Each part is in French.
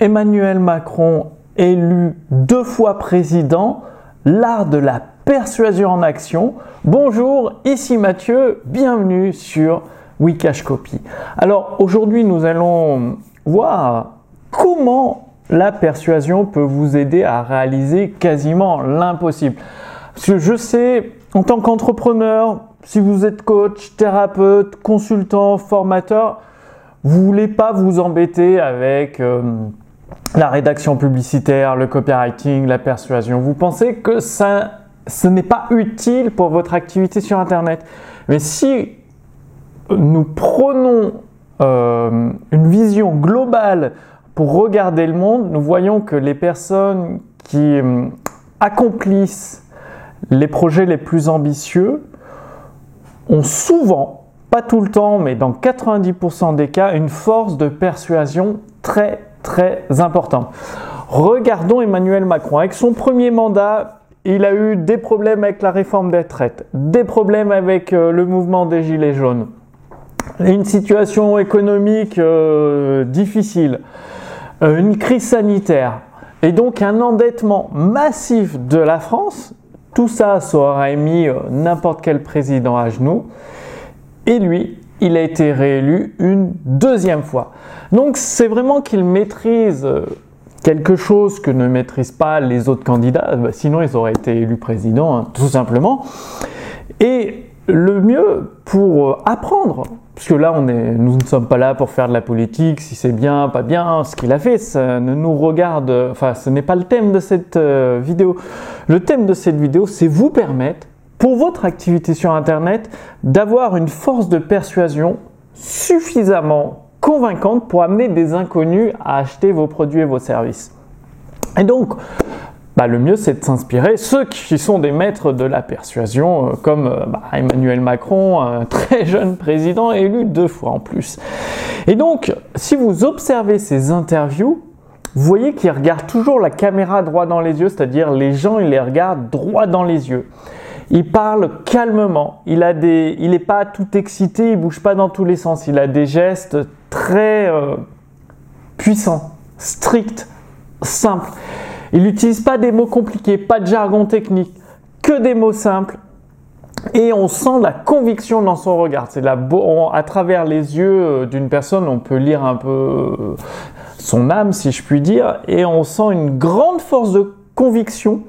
Emmanuel Macron élu deux fois président, l'art de la persuasion en action. Bonjour, ici Mathieu, bienvenue sur Wikash Copy. Alors aujourd'hui nous allons voir comment la persuasion peut vous aider à réaliser quasiment l'impossible. Parce que je sais, en tant qu'entrepreneur, si vous êtes coach, thérapeute, consultant, formateur, vous voulez pas vous embêter avec euh, la rédaction publicitaire, le copywriting, la persuasion. Vous pensez que ça, ce n'est pas utile pour votre activité sur Internet. Mais si nous prenons euh, une vision globale pour regarder le monde, nous voyons que les personnes qui euh, accomplissent les projets les plus ambitieux ont souvent, pas tout le temps, mais dans 90% des cas, une force de persuasion très très importante. Regardons Emmanuel Macron. Avec son premier mandat, il a eu des problèmes avec la réforme des retraites, des problèmes avec euh, le mouvement des Gilets jaunes, une situation économique euh, difficile, euh, une crise sanitaire et donc un endettement massif de la France. Tout ça, ça aurait mis n'importe quel président à genoux. Et lui, il a été réélu une deuxième fois. Donc c'est vraiment qu'il maîtrise quelque chose que ne maîtrisent pas les autres candidats, bah, sinon ils auraient été élus président, hein, tout simplement. Et le mieux pour euh, apprendre, puisque là on est, nous ne sommes pas là pour faire de la politique, si c'est bien, pas bien, ce qu'il a fait, ça ne nous regarde, enfin ce n'est pas le thème de cette euh, vidéo. Le thème de cette vidéo, c'est vous permettre, pour votre activité sur Internet, d'avoir une force de persuasion suffisamment convaincante pour amener des inconnus à acheter vos produits et vos services. Et donc, bah, le mieux, c'est de s'inspirer ceux qui sont des maîtres de la persuasion, euh, comme euh, bah, Emmanuel Macron, un très jeune président élu deux fois en plus. Et donc, si vous observez ces interviews, vous voyez qu'il regarde toujours la caméra droit dans les yeux, c'est-à-dire les gens, il les regarde droit dans les yeux. Il parle calmement. Il a des, il n'est pas tout excité, il bouge pas dans tous les sens. Il a des gestes très euh, puissants, stricts, simples. Il n'utilise pas des mots compliqués, pas de jargon technique, que des mots simples. Et on sent la conviction dans son regard. C'est la à travers les yeux euh, d'une personne, on peut lire un peu euh, son âme, si je puis dire, et on sent une grande force de conviction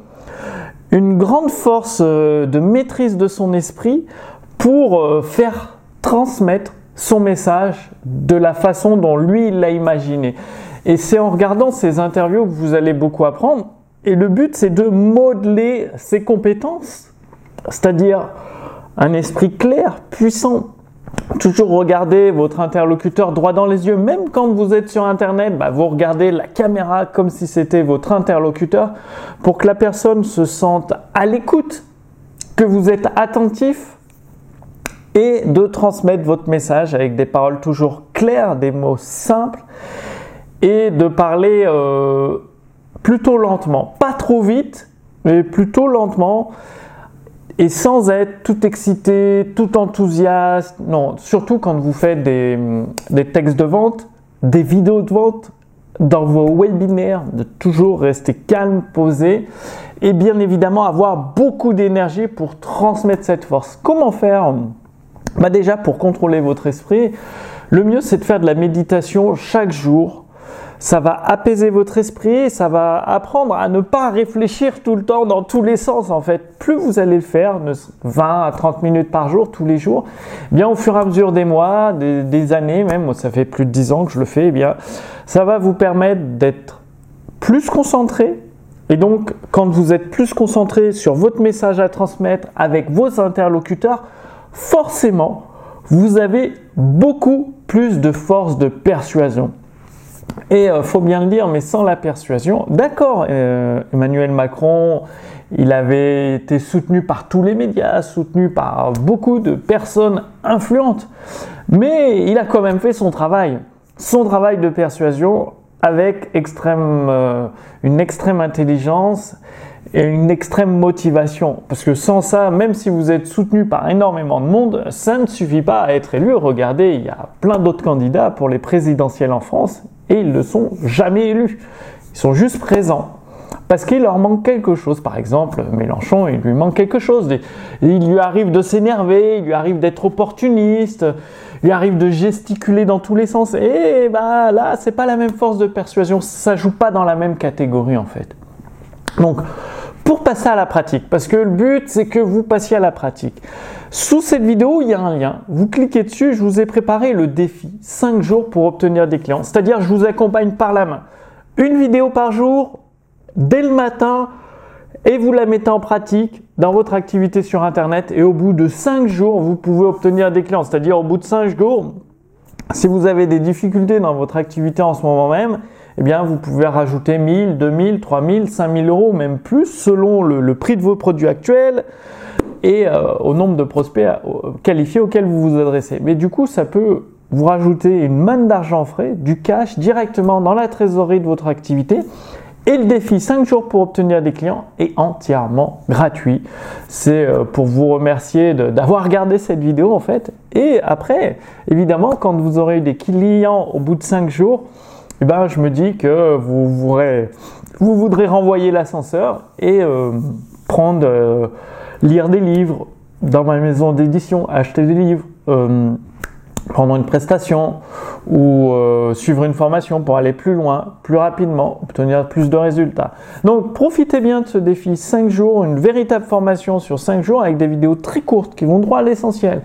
une grande force euh, de maîtrise de son esprit pour euh, faire transmettre son message de la façon dont lui l'a imaginé. Et c'est en regardant ces interviews que vous allez beaucoup apprendre. Et le but, c'est de modeler ses compétences, c'est-à-dire un esprit clair, puissant, Toujours regarder votre interlocuteur droit dans les yeux, même quand vous êtes sur Internet, bah, vous regardez la caméra comme si c'était votre interlocuteur. Pour que la personne se sente à l'écoute, que vous êtes attentif et de transmettre votre message avec des paroles toujours claires, des mots simples et de parler euh, plutôt lentement, pas trop vite, mais plutôt lentement et sans être tout excité, tout enthousiaste. Non, surtout quand vous faites des, textes de vente, des vidéos de vente, dans vos webinaires, de toujours rester calme, posé et bien évidemment avoir beaucoup d'énergie pour transmettre cette force. Comment faire? Bah Déjà pour contrôler votre esprit, le mieux c'est de faire de la méditation chaque jour ça va apaiser votre esprit, ça va apprendre à ne pas réfléchir tout le temps dans tous les sens en fait. Plus vous allez le faire, 20 à 30 minutes par jour, tous les jours, eh bien au fur et à mesure des mois, des, années même, moi ça fait plus de 10 ans que je le fais, eh bien ça va vous permettre d'être plus concentré. Et donc quand vous êtes plus concentré sur votre message à transmettre avec vos interlocuteurs, forcément, vous avez beaucoup plus de force de persuasion. Et euh, faut bien le dire, mais sans la persuasion, d'accord, euh, Emmanuel Macron, il avait été soutenu par tous les médias, soutenu par beaucoup de personnes influentes, mais il a quand même fait son travail, son travail de persuasion avec euh, une extrême intelligence et une extrême motivation. Parce que sans ça, même si vous êtes soutenu par énormément de monde, ça ne suffit pas à être élu. Regardez, il y a plein d'autres candidats pour les présidentielles en France et ils ne sont jamais élus. Ils sont juste présents parce qu'il leur manque quelque chose. Par exemple, Mélenchon, il lui manque quelque chose. Il lui arrive de s'énerver, il lui arrive d'être opportuniste, il lui arrive de gesticuler dans tous les sens. Et bah là, c'est pas la même force de persuasion, ça joue pas dans la même catégorie en fait. Donc, pour passer à la pratique, parce que le but c'est que vous passiez à la pratique. Sous cette vidéo, il y a un lien. Vous cliquez dessus, je vous ai préparé le défi 5 jours pour obtenir des clients. C'est-à-dire, je vous accompagne par la main. Une vidéo par jour, dès le matin, et vous la mettez en pratique dans votre activité sur Internet. Et au bout de 5 jours, vous pouvez obtenir des clients. C'est-à-dire, au bout de 5 jours, si vous avez des difficultés dans votre activité en ce moment même, eh bien, vous pouvez rajouter 1000, 2000, 3000, 5000 euros, même plus, selon le, prix de vos produits actuels et euh, au nombre de prospects euh, qualifiés auxquels vous vous adressez. Mais du coup, ça peut vous rajouter une manne d'argent frais, du cash directement dans la trésorerie de votre activité. Et le défi 5 jours pour obtenir des clients est entièrement gratuit. C'est euh, pour vous remercier d'avoir regardé cette vidéo en fait. Et après, évidemment, quand vous aurez eu des clients au bout de 5 jours, eh ben, je me dis que vous, voudrez, vous voudrez renvoyer l'ascenseur et euh, prendre, euh, lire des livres. Dans ma maison d'édition, acheter des livres, euh, prendre une prestation ou suivre une formation pour aller plus loin, plus rapidement, obtenir plus de résultats. Donc profitez bien de ce défi 5 jours, une véritable formation sur 5 jours avec des vidéos très courtes qui vont droit à l'essentiel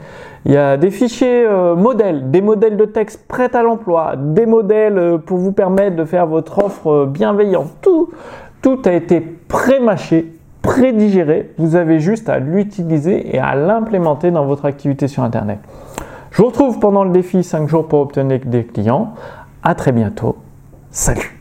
il y a des fichiers euh, modèles, des modèles de texte prêts à l'emploi, des modèles euh, pour vous permettre de faire votre offre euh, bienveillante. Tout, tout a été pré-mâché, pré-digéré. Vous avez juste à l'utiliser et à l'implémenter dans votre activité sur Internet. Je vous retrouve pendant le défi 5 jours pour obtenir des clients. À très bientôt. Salut